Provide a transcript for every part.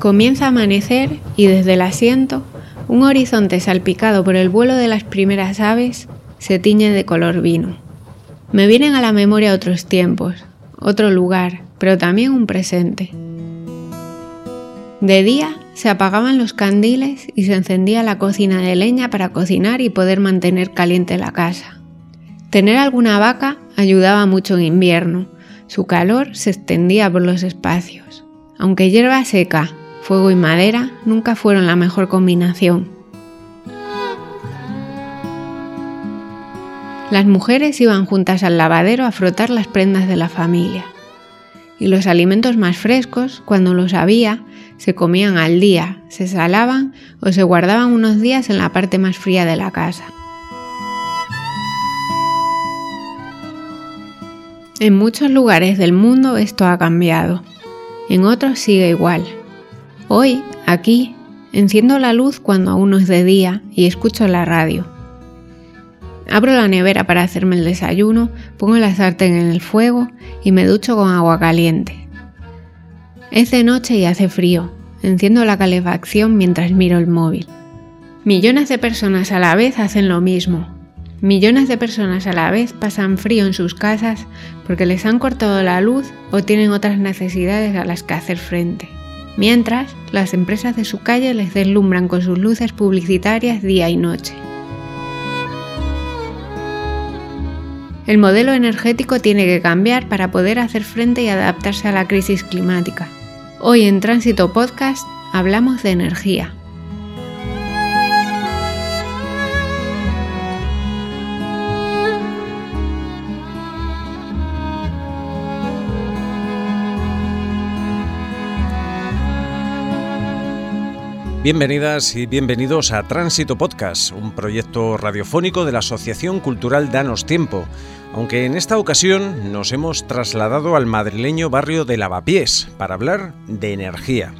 Comienza a amanecer y desde el asiento, un horizonte salpicado por el vuelo de las primeras aves se tiñe de color vino. Me vienen a la memoria otros tiempos, otro lugar, pero también un presente. De día se apagaban los candiles y se encendía la cocina de leña para cocinar y poder mantener caliente la casa. Tener alguna vaca ayudaba mucho en invierno. Su calor se extendía por los espacios. Aunque hierba seca, fuego y madera nunca fueron la mejor combinación. Las mujeres iban juntas al lavadero a frotar las prendas de la familia. Y los alimentos más frescos, cuando los había, se comían al día, se salaban o se guardaban unos días en la parte más fría de la casa. En muchos lugares del mundo esto ha cambiado, en otros sigue igual. Hoy, aquí, enciendo la luz cuando aún no es de día y escucho la radio. Abro la nevera para hacerme el desayuno, pongo la sartén en el fuego y me ducho con agua caliente. Es de noche y hace frío. Enciendo la calefacción mientras miro el móvil. Millones de personas a la vez hacen lo mismo. Millones de personas a la vez pasan frío en sus casas porque les han cortado la luz o tienen otras necesidades a las que hacer frente. Mientras, las empresas de su calle les deslumbran con sus luces publicitarias día y noche. El modelo energético tiene que cambiar para poder hacer frente y adaptarse a la crisis climática. Hoy en Tránsito Podcast hablamos de energía. Bienvenidas y bienvenidos a Tránsito Podcast, un proyecto radiofónico de la Asociación Cultural Danos Tiempo, aunque en esta ocasión nos hemos trasladado al madrileño barrio de Lavapiés para hablar de energía.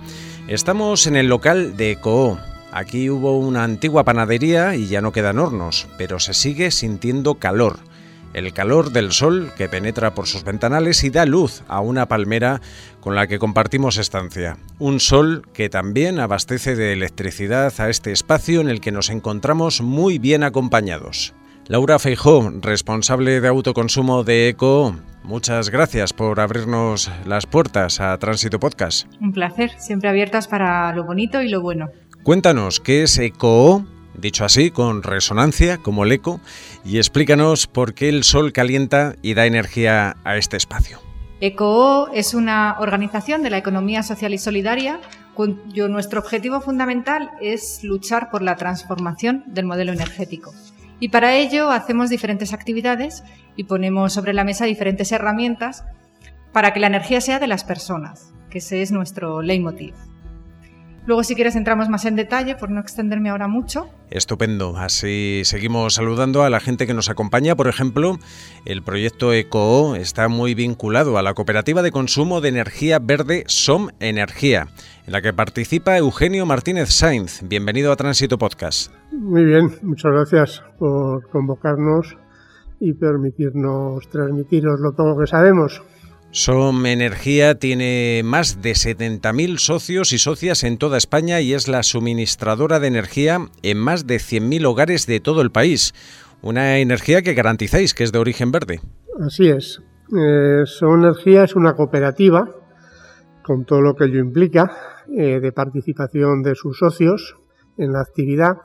Estamos en el local de Ecoó. Aquí hubo una antigua panadería y ya no quedan hornos, pero se sigue sintiendo calor. El calor del sol que penetra por sus ventanales y da luz a una palmera con la que compartimos estancia. Un sol que también abastece de electricidad a este espacio en el que nos encontramos muy bien acompañados. Laura Feijó, responsable de autoconsumo de ECO, muchas gracias por abrirnos las puertas a Tránsito Podcast. Un placer, siempre abiertas para lo bonito y lo bueno. Cuéntanos qué es ECO, dicho así, con resonancia, como el eco, y explícanos por qué el sol calienta y da energía a este espacio. ECO es una organización de la economía social y solidaria cuyo nuestro objetivo fundamental es luchar por la transformación del modelo energético. Y para ello hacemos diferentes actividades y ponemos sobre la mesa diferentes herramientas para que la energía sea de las personas, que ese es nuestro leitmotiv. Luego, si quieres, entramos más en detalle por no extenderme ahora mucho. Estupendo. Así seguimos saludando a la gente que nos acompaña. Por ejemplo, el proyecto ECO está muy vinculado a la cooperativa de consumo de energía verde SOM Energía, en la que participa Eugenio Martínez Sainz. Bienvenido a Tránsito Podcast. Muy bien, muchas gracias por convocarnos y permitirnos transmitiros lo poco que sabemos. SOM Energía tiene más de 70.000 socios y socias en toda España y es la suministradora de energía en más de 100.000 hogares de todo el país. Una energía que garantizáis que es de origen verde. Así es. Eh, SOM Energía es una cooperativa, con todo lo que ello implica, eh, de participación de sus socios en la actividad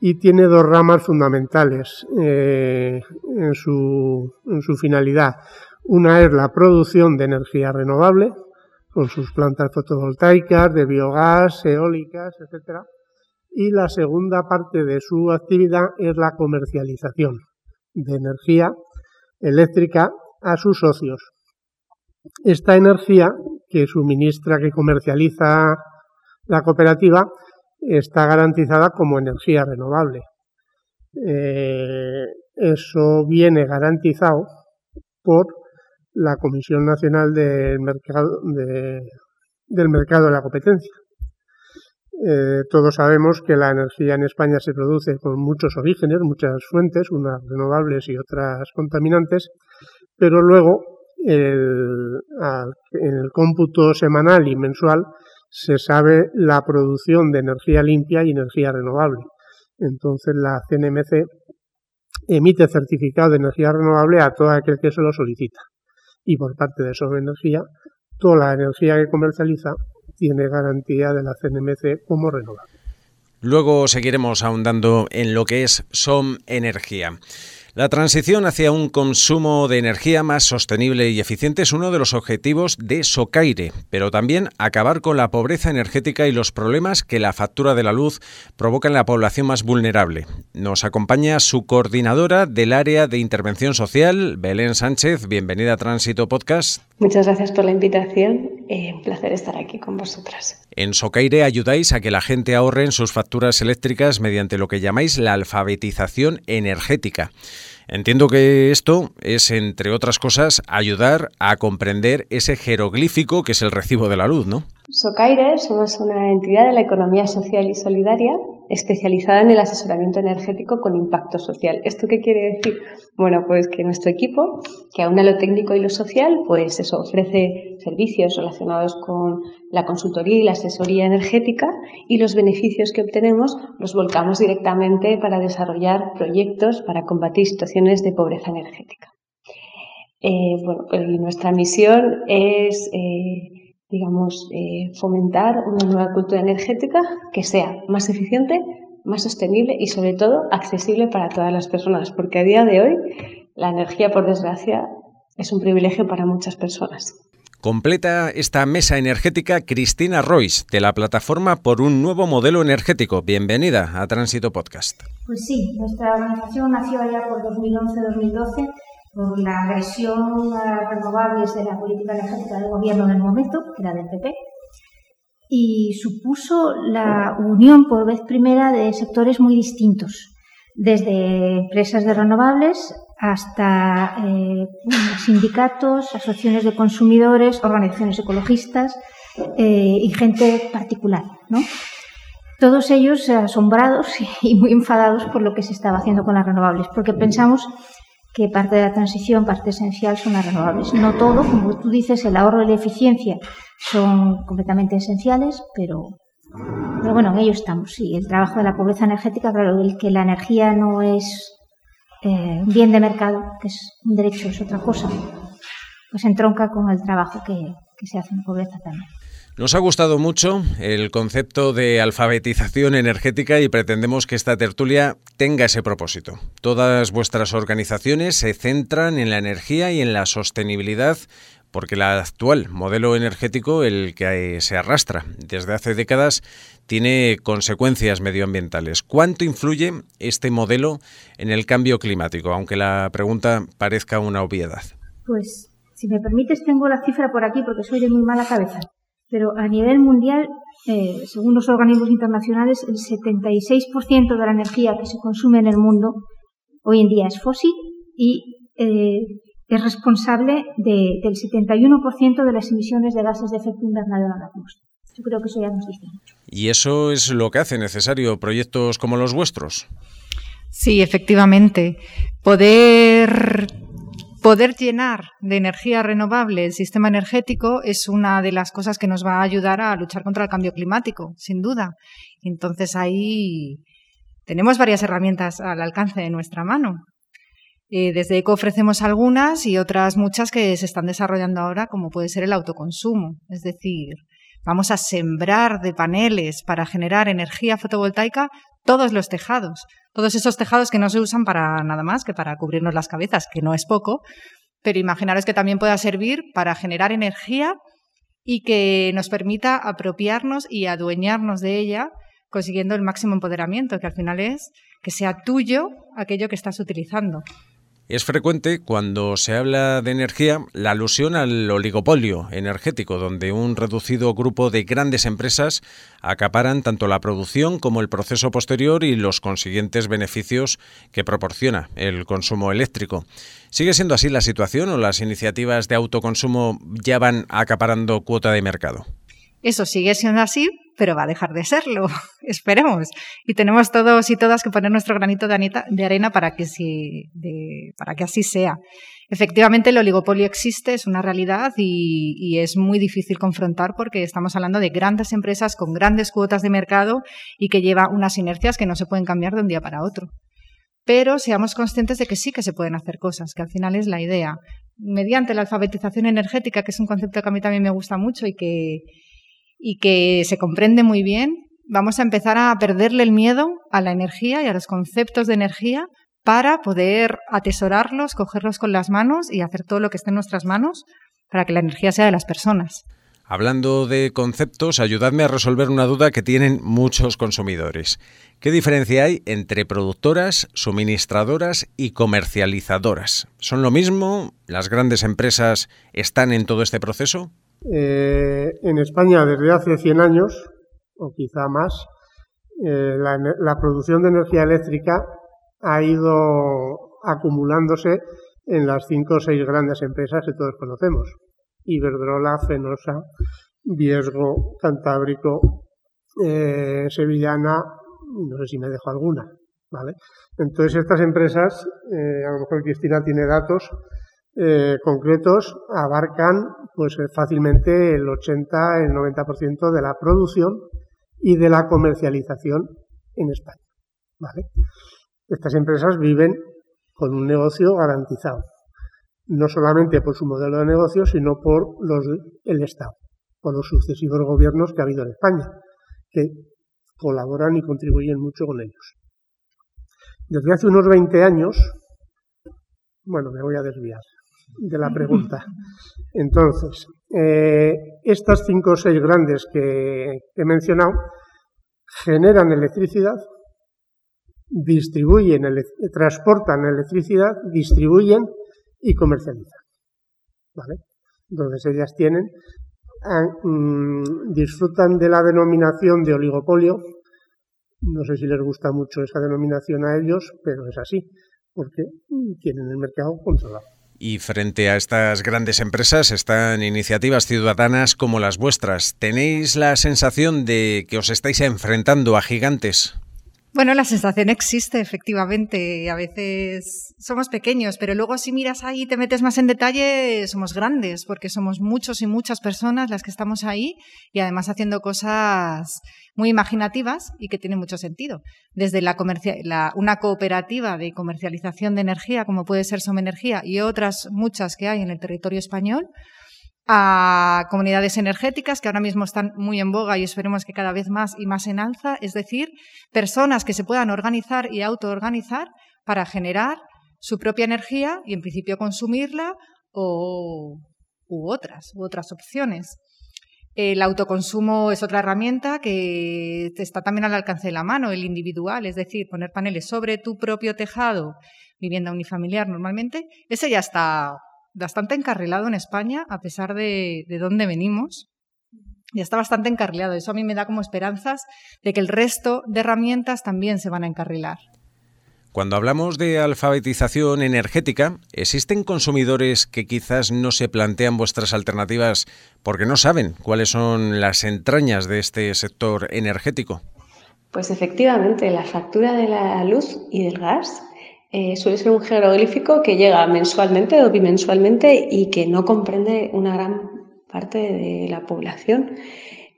y tiene dos ramas fundamentales eh, en, su, en su finalidad. Una es la producción de energía renovable, con sus plantas fotovoltaicas, de biogás, eólicas, etc. Y la segunda parte de su actividad es la comercialización de energía eléctrica a sus socios. Esta energía que suministra, que comercializa la cooperativa, está garantizada como energía renovable. Eh, eso viene garantizado por la Comisión Nacional del Mercado de, del Mercado de la Competencia. Eh, todos sabemos que la energía en España se produce con muchos orígenes, muchas fuentes, unas renovables y otras contaminantes, pero luego en el cómputo semanal y mensual se sabe la producción de energía limpia y energía renovable. Entonces la CNMC emite certificado de energía renovable a todo aquel que se lo solicita. Y por parte de Sobre Energía, toda la energía que comercializa tiene garantía de la CNMC como renovable. Luego seguiremos ahondando en lo que es SOM Energía. La transición hacia un consumo de energía más sostenible y eficiente es uno de los objetivos de Socaire, pero también acabar con la pobreza energética y los problemas que la factura de la luz provoca en la población más vulnerable. Nos acompaña su coordinadora del área de intervención social, Belén Sánchez. Bienvenida a Tránsito Podcast. Muchas gracias por la invitación. Eh, un placer estar aquí con vosotras. En Socaire ayudáis a que la gente ahorre en sus facturas eléctricas mediante lo que llamáis la alfabetización energética. Entiendo que esto es, entre otras cosas, ayudar a comprender ese jeroglífico que es el recibo de la luz, ¿no? Socaire somos una entidad de la economía social y solidaria especializada en el asesoramiento energético con impacto social. ¿Esto qué quiere decir? Bueno, pues que nuestro equipo, que aúna lo técnico y lo social, pues eso ofrece servicios relacionados con la consultoría y la asesoría energética y los beneficios que obtenemos los volcamos directamente para desarrollar proyectos para combatir situaciones de pobreza energética. Eh, bueno, nuestra misión es eh, digamos, eh, fomentar una nueva cultura energética que sea más eficiente, más sostenible y sobre todo accesible para todas las personas, porque a día de hoy la energía, por desgracia, es un privilegio para muchas personas. Completa esta mesa energética Cristina Royce, de la plataforma por un nuevo modelo energético. Bienvenida a Tránsito Podcast. Pues sí, nuestra organización nació allá por 2011-2012 por la agresión a renovables de la política energética del gobierno en el momento, que era del PP, y supuso la unión por vez primera de sectores muy distintos, desde empresas de renovables hasta eh, sindicatos, asociaciones de consumidores, organizaciones ecologistas eh, y gente particular, ¿no? Todos ellos asombrados y muy enfadados por lo que se estaba haciendo con las renovables, porque pensamos que parte de la transición, parte esencial son las renovables. No todo, como tú dices, el ahorro y la eficiencia son completamente esenciales, pero, pero bueno, en ello estamos. Y el trabajo de la pobreza energética, claro, el que la energía no es eh, un bien de mercado, que es un derecho, es otra cosa, pues entronca con el trabajo que se hace en pobreza también. Nos ha gustado mucho el concepto de alfabetización energética y pretendemos que esta tertulia tenga ese propósito. Todas vuestras organizaciones se centran en la energía y en la sostenibilidad porque el actual modelo energético, el que se arrastra desde hace décadas, tiene consecuencias medioambientales. ¿Cuánto influye este modelo en el cambio climático? Aunque la pregunta parezca una obviedad. Pues, si me permites, tengo la cifra por aquí porque soy de muy mala cabeza pero a nivel mundial, eh, según los organismos internacionales, el 76% de la energía que se consume en el mundo hoy en día es fósil y eh, es responsable del 71% de las emisiones de gases de efecto invernadero en la atmósfera. Yo creo que eso ya nos dice mucho. ¿Y eso es lo que hace necesario proyectos como los vuestros? Sí, efectivamente. Poder Poder llenar de energía renovable el sistema energético es una de las cosas que nos va a ayudar a luchar contra el cambio climático, sin duda. Entonces ahí tenemos varias herramientas al alcance de nuestra mano. Eh, desde ECO ofrecemos algunas y otras muchas que se están desarrollando ahora, como puede ser el autoconsumo. Es decir, vamos a sembrar de paneles para generar energía fotovoltaica todos los tejados, todos esos tejados que no se usan para nada más que para cubrirnos las cabezas, que no es poco, pero imaginaros que también pueda servir para generar energía y que nos permita apropiarnos y adueñarnos de ella, consiguiendo el máximo empoderamiento, que al final es que sea tuyo aquello que estás utilizando. Es frecuente cuando se habla de energía la alusión al oligopolio energético, donde un reducido grupo de grandes empresas acaparan tanto la producción como el proceso posterior y los consiguientes beneficios que proporciona el consumo eléctrico. ¿Sigue siendo así la situación o las iniciativas de autoconsumo ya van acaparando cuota de mercado? Eso sigue siendo así, pero va a dejar de serlo, esperemos. Y tenemos todos y todas que poner nuestro granito de, arena para que, para que así sea. Efectivamente, el oligopolio existe, es una realidad y, es muy difícil confrontar porque estamos hablando de grandes empresas con grandes cuotas de mercado y que lleva unas inercias que no se pueden cambiar de un día para otro. Pero seamos conscientes de que sí que se pueden hacer cosas, que al final es la idea. Mediante la alfabetización energética, que es un concepto que a mí también me gusta mucho y que, y que se comprende muy bien, vamos a empezar a perderle el miedo a la energía y a los conceptos de energía para poder atesorarlos, cogerlos con las manos y hacer todo lo que esté en nuestras manos para que la energía sea de las personas. Hablando de conceptos, ayudadme a resolver una duda que tienen muchos consumidores. ¿Qué diferencia hay entre productoras, suministradoras y comercializadoras? ¿Son lo mismo? ¿Las grandes empresas están en todo este proceso? Eh, en España, desde hace 100 años, o quizá más, eh, la producción de energía eléctrica ha ido acumulándose en las cinco o seis grandes empresas que todos conocemos. Iberdrola, Fenosa, Viesgo, Cantábrico, eh, Sevillana, no sé si me dejo alguna, ¿vale? Entonces estas empresas, eh, a lo mejor Cristina tiene datos eh, concretos, abarcan pues fácilmente el 80, el 90% de la producción y de la comercialización en España. Estas empresas viven con un negocio garantizado, no solamente por su modelo de negocio, sino por los, el Estado, por los sucesivos gobiernos que ha habido en España, que colaboran y contribuyen mucho con ellos. Desde hace unos 20 años, bueno, me voy a desviar de la pregunta. Entonces, eh, estas cinco o seis grandes que he mencionado generan electricidad distribuyen, transportan electricidad, distribuyen y comercializan. ¿Vale? Entonces ellas tienen, mm, disfrutan de la denominación de oligopolio. No sé si les gusta mucho esa denominación a ellos, pero es así, porque tienen el mercado controlado. Y frente a estas grandes empresas están iniciativas ciudadanas como las vuestras. ¿Tenéis la sensación de que os estáis enfrentando a gigantes? Bueno, la sensación existe, efectivamente. A veces somos pequeños, pero luego si miras ahí y te metes más en detalle, somos grandes, porque somos muchos y muchas personas las que estamos ahí y además haciendo cosas muy imaginativas y que tienen mucho sentido. Desde la, la una cooperativa de comercialización de energía, como puede ser Somenergía, y otras muchas que hay en el territorio español, a comunidades energéticas que ahora mismo están muy en boga y esperemos que cada vez más y más en alza, es decir, personas que se puedan organizar y autoorganizar para generar su propia energía y en principio consumirla o u otras, u otras opciones. El autoconsumo es otra herramienta que está también al alcance de la mano, el individual, es decir, poner paneles sobre tu propio tejado, vivienda unifamiliar normalmente, ese ya está bastante encarrilado en España, a pesar de, de dónde venimos. Ya está bastante encarrilado. Eso a mí me da como esperanzas de que el resto de herramientas también se van a encarrilar. Cuando hablamos de alfabetización energética, ¿existen consumidores que quizás no se plantean vuestras alternativas porque no saben cuáles son las entrañas de este sector energético? Pues efectivamente, la factura de la luz y del gas eh, suele ser un jeroglífico que llega mensualmente o bimensualmente y que no comprende una gran parte de la población.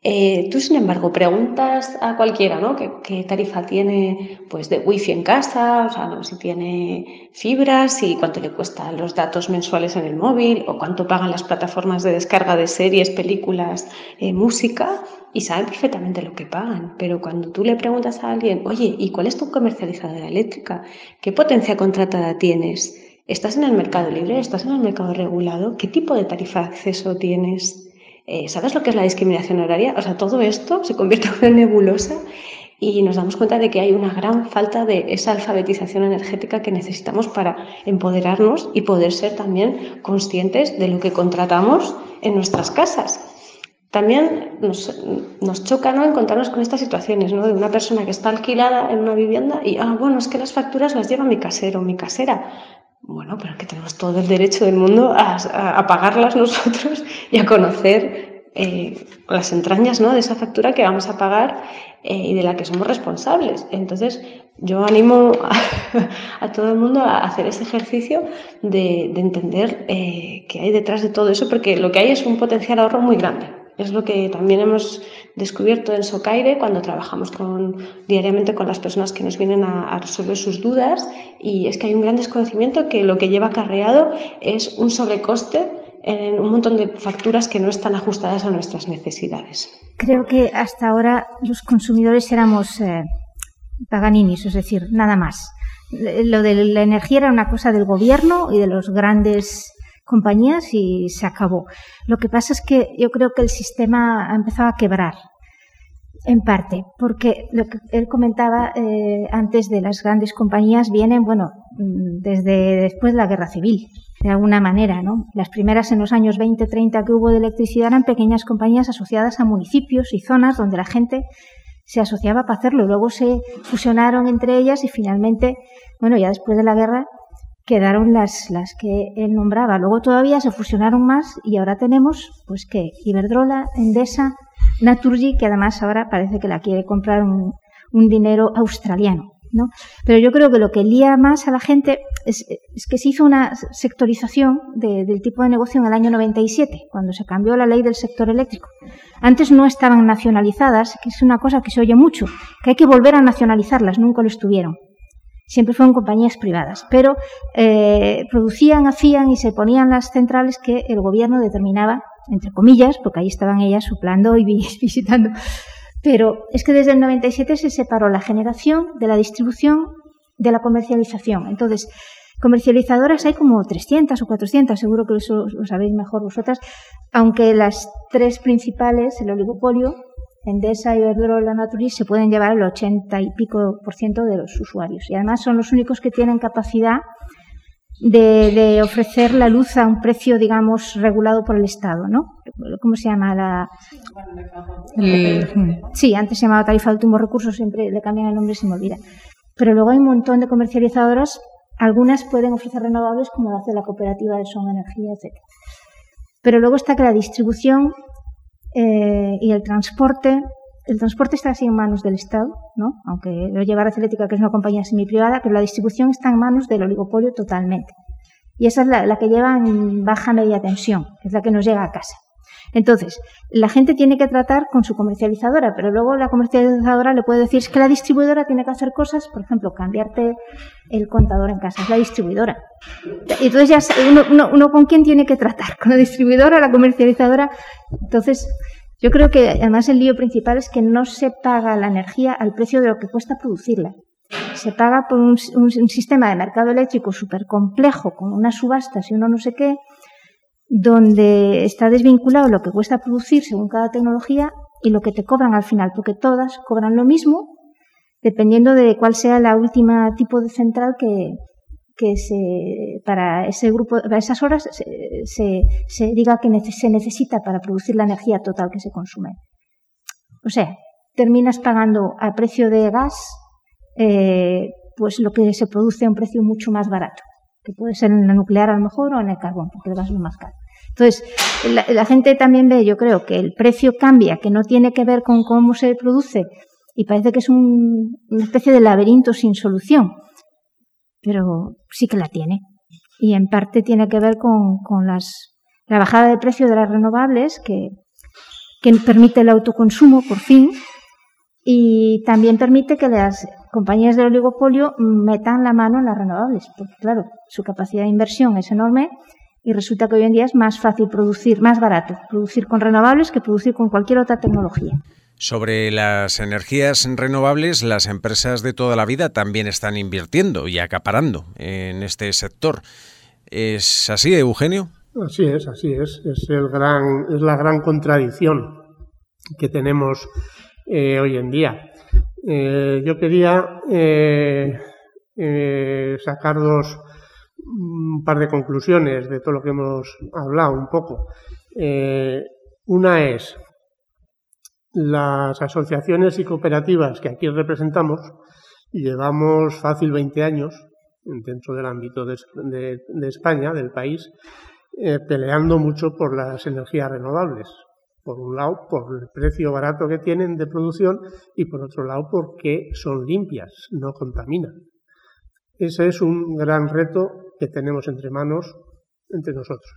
Eh, tú, sin embargo, preguntas a cualquiera, ¿no? ¿Qué, tarifa tiene pues, de wifi en casa? O sea, si tiene fibras, y cuánto le cuestan los datos mensuales en el móvil, o cuánto pagan las plataformas de descarga de series, películas, eh, música, y saben perfectamente lo que pagan. Pero cuando tú le preguntas a alguien, oye, ¿y cuál es tu comercializadora eléctrica? ¿Qué potencia contratada tienes? ¿Estás en el mercado libre? ¿Estás en el mercado regulado? ¿Qué tipo de tarifa de acceso tienes? Eh, ¿Sabes lo que es la discriminación horaria? O sea, todo esto se convierte en una nebulosa y nos damos cuenta de que hay una gran falta de esa alfabetización energética que necesitamos para empoderarnos y poder ser también conscientes de lo que contratamos en nuestras casas. También nos, choca ¿no? encontrarnos con estas situaciones ¿no? de una persona que está alquilada en una vivienda y, ah, bueno, es que las facturas las lleva mi casero o mi casera. Bueno, pero que tenemos todo el derecho del mundo a, pagarlas nosotros y a conocer eh, las entrañas ¿no? de esa factura que vamos a pagar eh, y de la que somos responsables. Entonces, yo animo a, todo el mundo a hacer ese ejercicio de, entender eh, qué hay detrás de todo eso, porque lo que hay es un potencial ahorro muy grande. Es lo que también hemos descubierto en Socaire cuando trabajamos diariamente con las personas que nos vienen a, resolver sus dudas y es que hay un gran desconocimiento que lo que lleva acarreado es un sobrecoste en un montón de facturas que no están ajustadas a nuestras necesidades. Creo que hasta ahora los consumidores éramos eh, paganinis, es decir, nada más. Lo de la energía era una cosa del gobierno y de los grandes compañías y se acabó. Lo que pasa es que yo creo que el sistema ha empezado a quebrar, en parte, porque lo que él comentaba eh, antes de las grandes compañías vienen, bueno, mm, desde después de la guerra civil, de alguna manera, ¿no? Las primeras en los años 20, 30 que hubo de electricidad eran pequeñas compañías asociadas a municipios y zonas donde la gente se asociaba para hacerlo. Luego se fusionaron entre ellas y finalmente, bueno, ya después de la guerra quedaron las, las que él nombraba. Luego todavía se fusionaron más y ahora tenemos, pues que Iberdrola, Endesa, Naturgy, que además ahora parece que la quiere comprar un, dinero australiano. ¿no? Pero yo creo que lo que lía más a la gente es, que se hizo una sectorización del tipo de negocio en el año 97, cuando se cambió la ley del sector eléctrico. Antes no estaban nacionalizadas, que es una cosa que se oye mucho, que hay que volver a nacionalizarlas, nunca lo estuvieron siempre fueron compañías privadas, pero eh, producían, hacían y se ponían las centrales que el gobierno determinaba, entre comillas, porque ahí estaban ellas soplando y visitando. Pero es que desde el 97 se separó la generación de la distribución de la comercialización. Entonces, comercializadoras hay como 300 o 400, seguro que eso lo sabéis mejor vosotras, aunque las tres principales, el oligopolio, Endesa, Iberdrola, Naturis se pueden llevar el 80 y pico por ciento de los usuarios. Y además son los únicos que tienen capacidad de, ofrecer la luz a un precio, digamos, regulado por el Estado, ¿no? ¿Cómo se llama? La... sí, antes se llamaba tarifa de último recurso, siempre le cambian el nombre y se me olvida. Pero luego hay un montón de comercializadoras, algunas pueden ofrecer renovables como lo hace la cooperativa de Son Energía, etc. Pero luego está que la distribución eh, y el transporte, el transporte está así en manos del Estado, ¿no? aunque lo lleva Red Eléctrica, que es una compañía semi-privada, pero la distribución está en manos del oligopolio totalmente. Y esa es la, que lleva en baja media tensión, es la que nos llega a casa. Entonces, la gente tiene que tratar con su comercializadora, pero luego la comercializadora le puede decir que la distribuidora tiene que hacer cosas, por ejemplo, cambiarte el contador en casa, es la distribuidora. Entonces ya uno, uno, con quién tiene que tratar, con la distribuidora, la comercializadora. Entonces, yo creo que además el lío principal es que no se paga la energía al precio de lo que cuesta producirla. Se paga por un, un sistema de mercado eléctrico súper complejo, con unas subastas y uno no sé qué, donde está desvinculado lo que cuesta producir según cada tecnología y lo que te cobran al final, porque todas cobran lo mismo dependiendo de cuál sea la última tipo de central que, que se, para ese grupo, para esas horas se, se, diga que se necesita para producir la energía total que se consume. O sea, terminas pagando a precio de gas eh, pues lo que se produce a un precio mucho más barato, que puede ser en la nuclear a lo mejor o en el carbón, porque el gas es más caro. Entonces, la, gente también ve, yo creo, que el precio cambia, que no tiene que ver con cómo se produce, y parece que es una especie de laberinto sin solución, pero sí que la tiene. Y en parte tiene que ver con, las, la bajada de precio de las renovables, que, que permite el autoconsumo, por fin, y también permite que las compañías del oligopolio metan la mano en las renovables, porque claro, su capacidad de inversión es enorme y resulta que hoy en día es más fácil producir, más barato, producir con renovables que producir con cualquier otra tecnología. Sobre las energías renovables, las empresas de toda la vida también están invirtiendo y acaparando en este sector. ¿Es así, Eugenio? Así es, así es. Es, el gran, es la gran contradicción que tenemos eh, hoy en día. Eh, yo quería eh, sacar dos, un par de conclusiones de todo lo que hemos hablado un poco. Eh, una es las asociaciones y cooperativas que aquí representamos, llevamos fácil 20 años dentro del ámbito de, España, del país, eh, peleando mucho por las energías renovables. Por un lado, por el precio barato que tienen de producción y por otro lado, porque son limpias, no contaminan. Ese es un gran reto tenemos entre manos entre nosotros.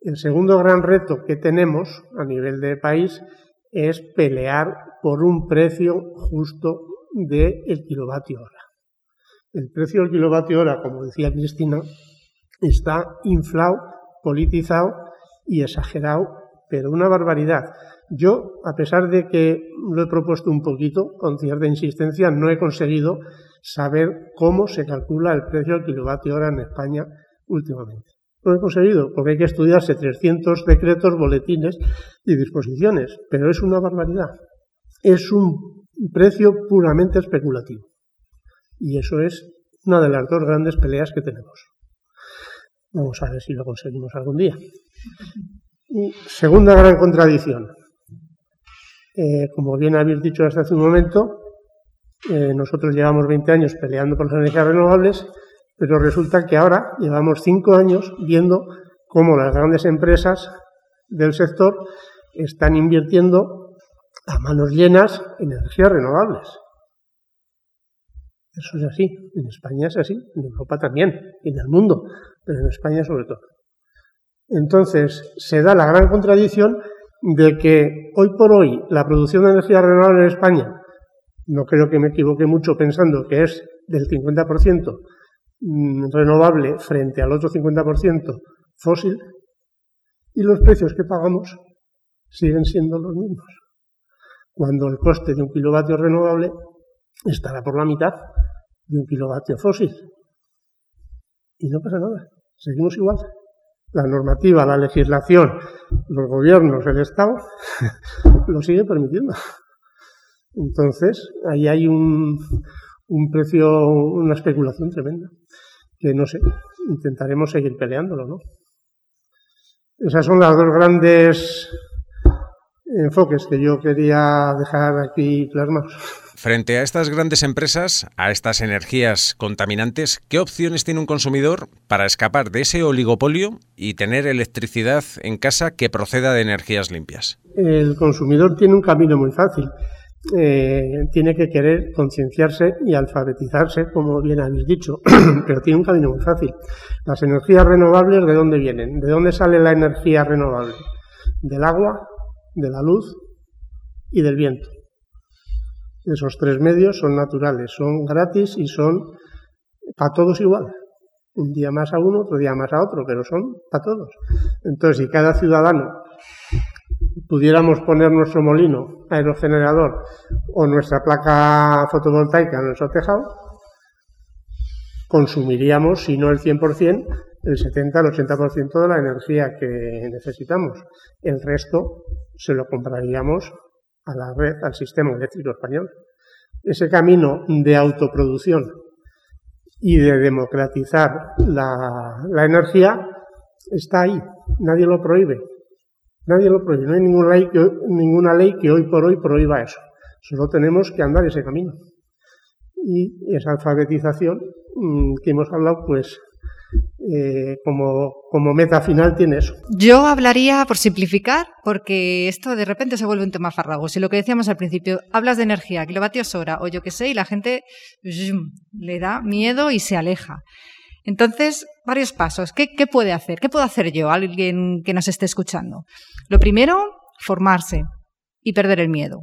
El segundo gran reto que tenemos a nivel de país es pelear por un precio justo del kilovatio hora. El precio del kilovatio hora, como decía Cristina, está inflado, politizado y exagerado, pero una barbaridad. Yo, a pesar de que lo he propuesto un poquito, con cierta insistencia, no he conseguido saber cómo se calcula el precio del kilovatio hora en España últimamente. Lo he conseguido, porque hay que estudiarse 300 decretos, boletines y disposiciones, pero es una barbaridad. Es un precio puramente especulativo. Y eso es una de las dos grandes peleas que tenemos. Vamos a ver si lo conseguimos algún día. segunda gran contradicción. Eh, como bien habéis dicho hasta hace un momento, eh, nosotros llevamos 20 años peleando por las energías renovables pero resulta que ahora llevamos cinco años viendo cómo las grandes empresas del sector están invirtiendo a manos llenas en energías renovables. Eso es así. En España es así, en Europa también, en el mundo, pero en España sobre todo. Entonces, se da la gran contradicción de que hoy por hoy la producción de energía renovable en España, no creo que me equivoque mucho pensando que es del 50%, Mm, renovable frente al otro 50% fósil y los precios que pagamos siguen siendo los mismos. Cuando el coste de un kilovatio renovable estará por la mitad de un kilovatio fósil. Y no pasa nada, seguimos igual. La normativa, la legislación, los gobiernos, el Estado, lo sigue permitiendo. Entonces, ahí hay un, un precio, una especulación tremenda, que no sé, intentaremos seguir peleándolo, ¿no? Esas son las dos grandes enfoques que yo quería dejar aquí plasmados. Frente a estas grandes empresas, a estas energías contaminantes, ¿qué opciones tiene un consumidor para escapar de ese oligopolio y tener electricidad en casa que proceda de energías limpias? El consumidor tiene un camino muy fácil eh, tiene que querer concienciarse y alfabetizarse, como bien habéis dicho, pero tiene un camino muy fácil. Las energías renovables, ¿de dónde vienen? ¿De dónde sale la energía renovable? Del agua, de la luz y del viento. Esos tres medios son naturales, son gratis y son para todos igual. Un día más a uno, otro día más a otro, pero son para todos. Entonces, si cada ciudadano pudiéramos poner nuestro molino aerogenerador o nuestra placa fotovoltaica en nuestro tejado, consumiríamos, si no el 100%, el 70 al 80% de la energía que necesitamos. El resto se lo compraríamos a la red, al sistema eléctrico español. Ese camino de autoproducción y de democratizar la, energía está ahí, nadie lo prohíbe. Nadie lo prohíbe. No hay ninguna ley, que, ninguna ley que hoy por hoy prohíba eso. Solo tenemos que andar ese camino. Y esa alfabetización mm, que hemos hablado, pues eh, como, meta final tiene. Yo hablaría, por simplificar, porque esto de repente se vuelve un tema farragoso. Y lo que decíamos al principio, hablas de energía, kilovatios hora, o yo qué sé, y la gente le da miedo y se aleja. Entonces, varios pasos. ¿Qué, puede hacer? ¿Qué puedo hacer yo, alguien que nos esté escuchando? Lo primero, formarse y perder el miedo.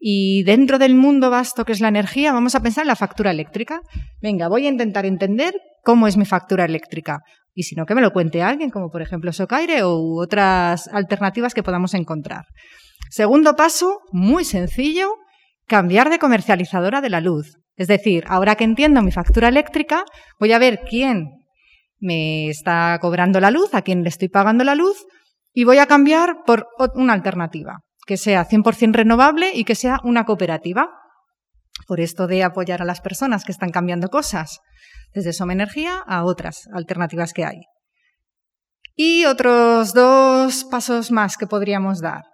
Y dentro del mundo vasto que es la energía, vamos a pensar en la factura eléctrica. Venga, voy a intentar entender cómo es mi factura eléctrica. Y si no, que me lo cuente alguien, como por ejemplo Socaire u otras alternativas que podamos encontrar. Segundo paso, muy sencillo, cambiar de comercializadora de la luz. Es decir, ahora que entiendo mi factura eléctrica, voy a ver quién me está cobrando la luz, a quién le estoy pagando la luz, y voy a cambiar por una alternativa, que sea 100% renovable y que sea una cooperativa. Por esto de apoyar a las personas que están cambiando cosas, desde Soma Energía a otras alternativas que hay. Y otros dos pasos más que podríamos dar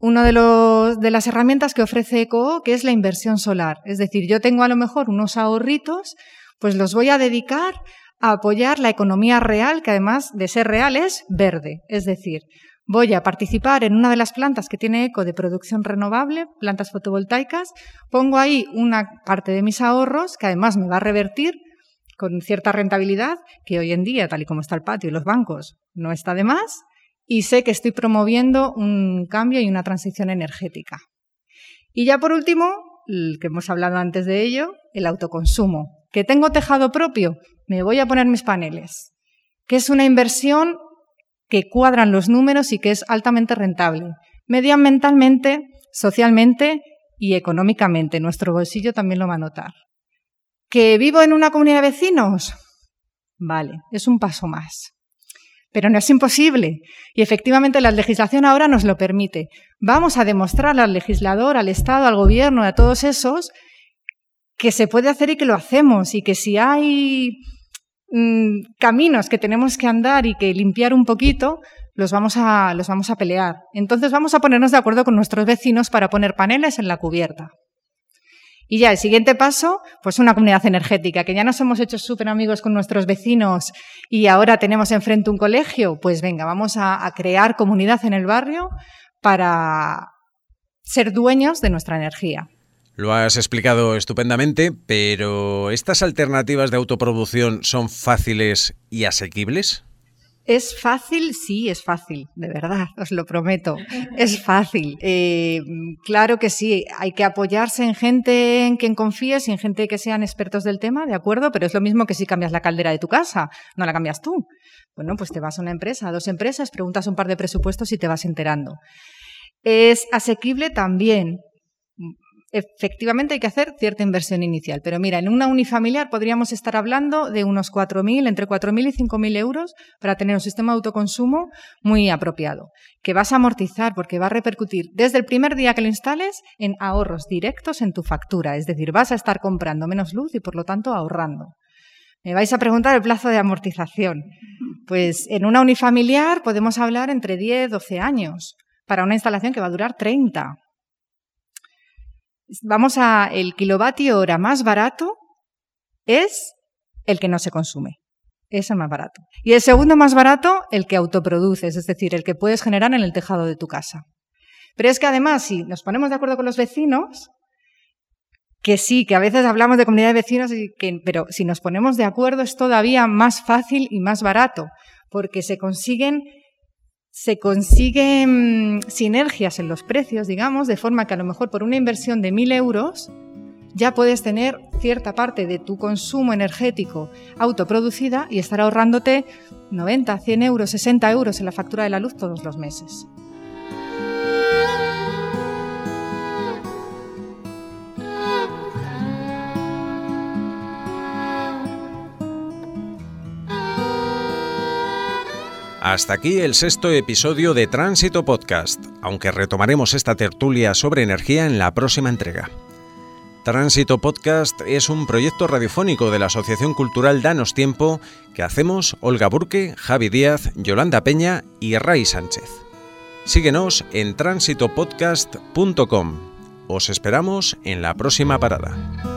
una de, de las herramientas que ofrece ECO, que es la inversión solar. Es decir, yo tengo a lo mejor unos ahorritos, pues los voy a dedicar a apoyar la economía real, que además de ser real es verde. Es decir, voy a participar en una de las plantas que tiene eco de producción renovable, plantas fotovoltaicas, pongo ahí una parte de mis ahorros que además me va a revertir con cierta rentabilidad, que hoy en día, tal y como está el patio y los bancos, no está de más, y sé que estoy promoviendo un cambio y una transición energética. Y ya por último, el que hemos hablado antes de ello, el autoconsumo. ¿Que tengo tejado propio? Me voy a poner mis paneles. Que es una inversión que cuadran los números y que es altamente rentable. Medioambientalmente, socialmente y económicamente. Nuestro bolsillo también lo va a notar. ¿Que vivo en una comunidad de vecinos? Vale, es un paso más. Pero no es imposible. Y efectivamente la legislación ahora nos lo permite. Vamos a demostrarle al legislador, al Estado, al gobierno, a todos esos, que se puede hacer y que lo hacemos. Y que si hay mm, caminos que tenemos que andar y que limpiar un poquito, los vamos, a, los vamos a pelear. Entonces vamos a ponernos de acuerdo con nuestros vecinos para poner paneles en la cubierta. Y ya el siguiente paso, pues una comunidad energética, que ya nos hemos hecho súper amigos con nuestros vecinos y ahora tenemos enfrente un colegio, pues venga, vamos a, a crear comunidad en el barrio para ser dueños de nuestra energía. Lo has explicado estupendamente, pero ¿estas alternativas de autoproducción son fáciles y asequibles? ¿Es fácil? Sí, es fácil, de verdad, os lo prometo. Es fácil. Eh, claro que sí, hay que apoyarse en gente en quien confíes y en gente que sean expertos del tema, ¿de acuerdo? Pero es lo mismo que si cambias la caldera de tu casa, no la cambias tú. Bueno, pues te vas a una empresa, a dos empresas, preguntas un par de presupuestos y te vas enterando. Es asequible también efectivamente hay que hacer cierta inversión inicial. Pero mira, en una unifamiliar podríamos estar hablando de unos 4.000, entre 4.000 y 5.000 euros para tener un sistema de autoconsumo muy apropiado, que vas a amortizar porque va a repercutir desde el primer día que lo instales en ahorros directos en tu factura. Es decir, vas a estar comprando menos luz y por lo tanto ahorrando. Me vais a preguntar el plazo de amortización. Pues en una unifamiliar podemos hablar entre 10 y 12 años para una instalación que va a durar 30 vamos a el kilovatio hora más barato es el que no se consume. Es el más barato. Y el segundo más barato, el que autoproduces, es decir, el que puedes generar en el tejado de tu casa. Pero es que además, si nos ponemos de acuerdo con los vecinos, que sí, que a veces hablamos de comunidad de vecinos, pero si nos ponemos de acuerdo es todavía más fácil y más barato, porque se consiguen se consiguen sinergias en los precios, digamos, de forma que a lo mejor por una inversión de 1.000 euros ya puedes tener cierta parte de tu consumo energético autoproducida y estar ahorrándote 90, 100 euros, 60 euros en la factura de la luz todos los meses. Hasta aquí el sexto episodio de Tránsito Podcast, aunque retomaremos esta tertulia sobre energía en la próxima entrega. Tránsito Podcast es un proyecto radiofónico de la Asociación Cultural Danos Tiempo que hacemos Olga Burque, Javi Díaz, Yolanda Peña y Ray Sánchez. Síguenos en tránsitopodcast.com. Os esperamos en la próxima parada.